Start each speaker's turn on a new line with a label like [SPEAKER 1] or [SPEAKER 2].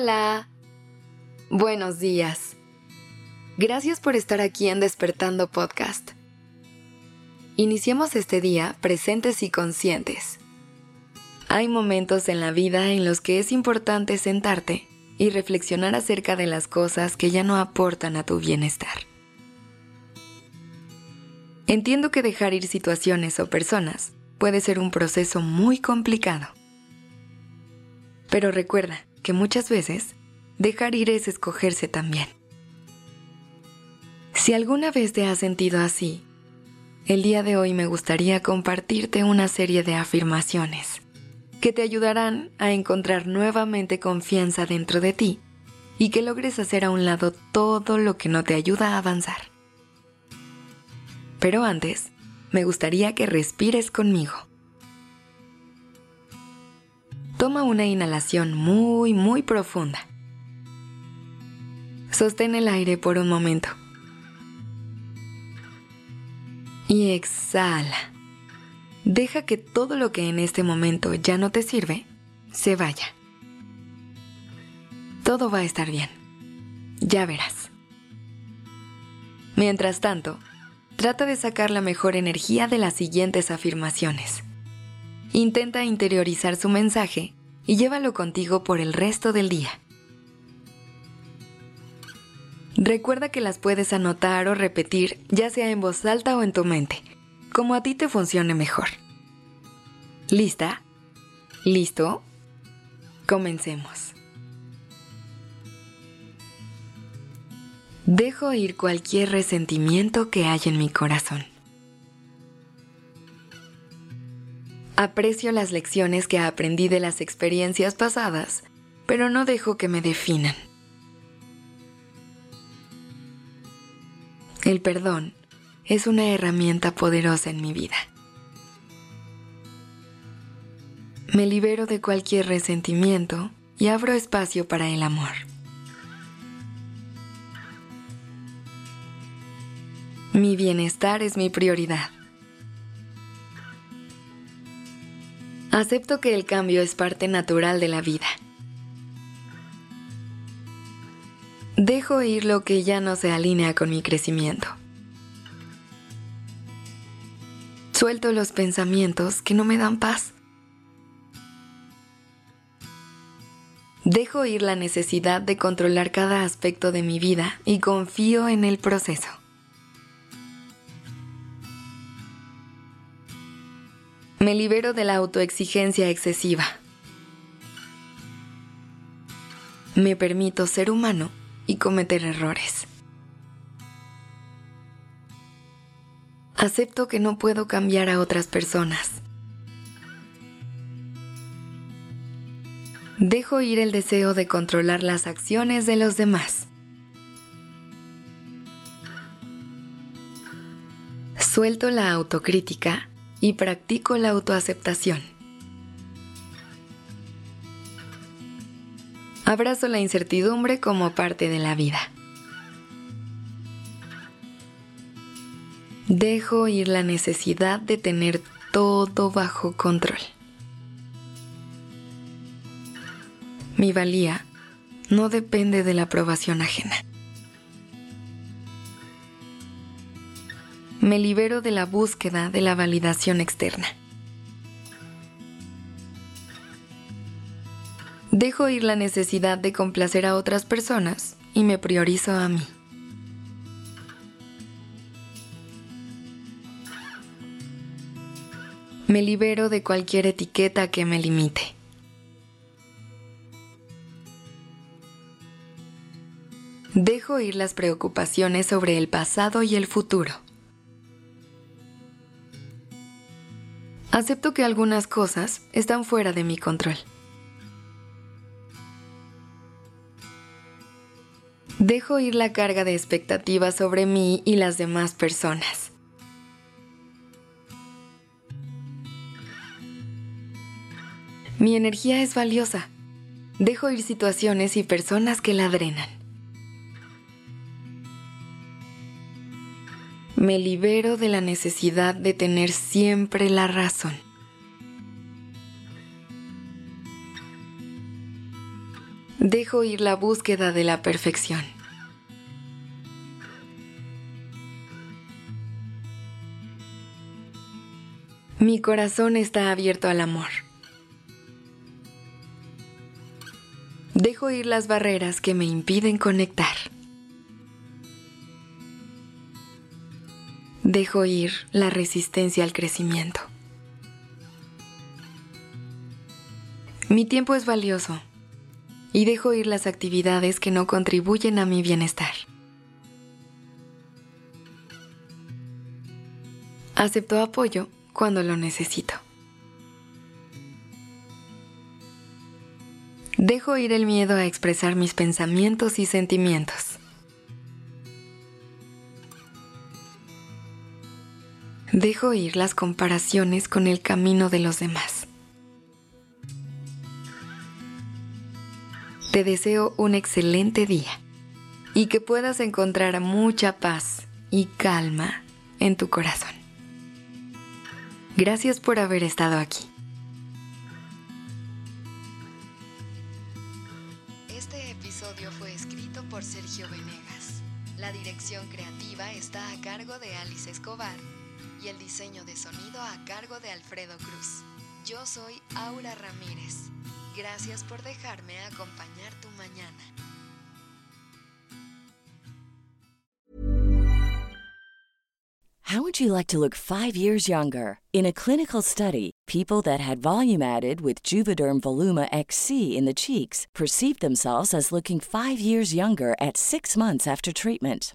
[SPEAKER 1] Hola. Buenos días. Gracias por estar aquí en Despertando Podcast. Iniciemos este día presentes y conscientes. Hay momentos en la vida en los que es importante sentarte y reflexionar acerca de las cosas que ya no aportan a tu bienestar. Entiendo que dejar ir situaciones o personas puede ser un proceso muy complicado. Pero recuerda que muchas veces dejar ir es escogerse también. Si alguna vez te has sentido así, el día de hoy me gustaría compartirte una serie de afirmaciones que te ayudarán a encontrar nuevamente confianza dentro de ti y que logres hacer a un lado todo lo que no te ayuda a avanzar. Pero antes, me gustaría que respires conmigo. Toma una inhalación muy, muy profunda. Sostén el aire por un momento. Y exhala. Deja que todo lo que en este momento ya no te sirve se vaya. Todo va a estar bien. Ya verás. Mientras tanto, trata de sacar la mejor energía de las siguientes afirmaciones. Intenta interiorizar su mensaje y llévalo contigo por el resto del día. Recuerda que las puedes anotar o repetir ya sea en voz alta o en tu mente, como a ti te funcione mejor. ¿Lista? ¿Listo? Comencemos. Dejo ir cualquier resentimiento que haya en mi corazón. Aprecio las lecciones que aprendí de las experiencias pasadas, pero no dejo que me definan. El perdón es una herramienta poderosa en mi vida. Me libero de cualquier resentimiento y abro espacio para el amor. Mi bienestar es mi prioridad. Acepto que el cambio es parte natural de la vida. Dejo ir lo que ya no se alinea con mi crecimiento. Suelto los pensamientos que no me dan paz. Dejo ir la necesidad de controlar cada aspecto de mi vida y confío en el proceso. Me libero de la autoexigencia excesiva. Me permito ser humano y cometer errores. Acepto que no puedo cambiar a otras personas. Dejo ir el deseo de controlar las acciones de los demás. Suelto la autocrítica y practico la autoaceptación. Abrazo la incertidumbre como parte de la vida. Dejo ir la necesidad de tener todo bajo control. Mi valía no depende de la aprobación ajena. Me libero de la búsqueda de la validación externa. Dejo ir la necesidad de complacer a otras personas y me priorizo a mí. Me libero de cualquier etiqueta que me limite. Dejo ir las preocupaciones sobre el pasado y el futuro. Acepto que algunas cosas están fuera de mi control. Dejo ir la carga de expectativas sobre mí y las demás personas. Mi energía es valiosa. Dejo ir situaciones y personas que la drenan. Me libero de la necesidad de tener siempre la razón. Dejo ir la búsqueda de la perfección. Mi corazón está abierto al amor. Dejo ir las barreras que me impiden conectar. Dejo ir la resistencia al crecimiento. Mi tiempo es valioso y dejo ir las actividades que no contribuyen a mi bienestar. Acepto apoyo cuando lo necesito. Dejo ir el miedo a expresar mis pensamientos y sentimientos. Dejo ir las comparaciones con el camino de los demás. Te deseo un excelente día y que puedas encontrar mucha paz y calma en tu corazón. Gracias por haber estado aquí.
[SPEAKER 2] Este episodio fue escrito por Sergio Venegas. La dirección creativa está a cargo de Alice Escobar y el diseño de sonido a cargo de Alfredo Cruz. Yo soy Aura Ramírez. Gracias por dejarme acompañar tu mañana.
[SPEAKER 3] How would you like to look five years younger? In a clinical study, people that had volume added with Juvederm Voluma XC in the cheeks perceived themselves as looking five years younger at six months after treatment.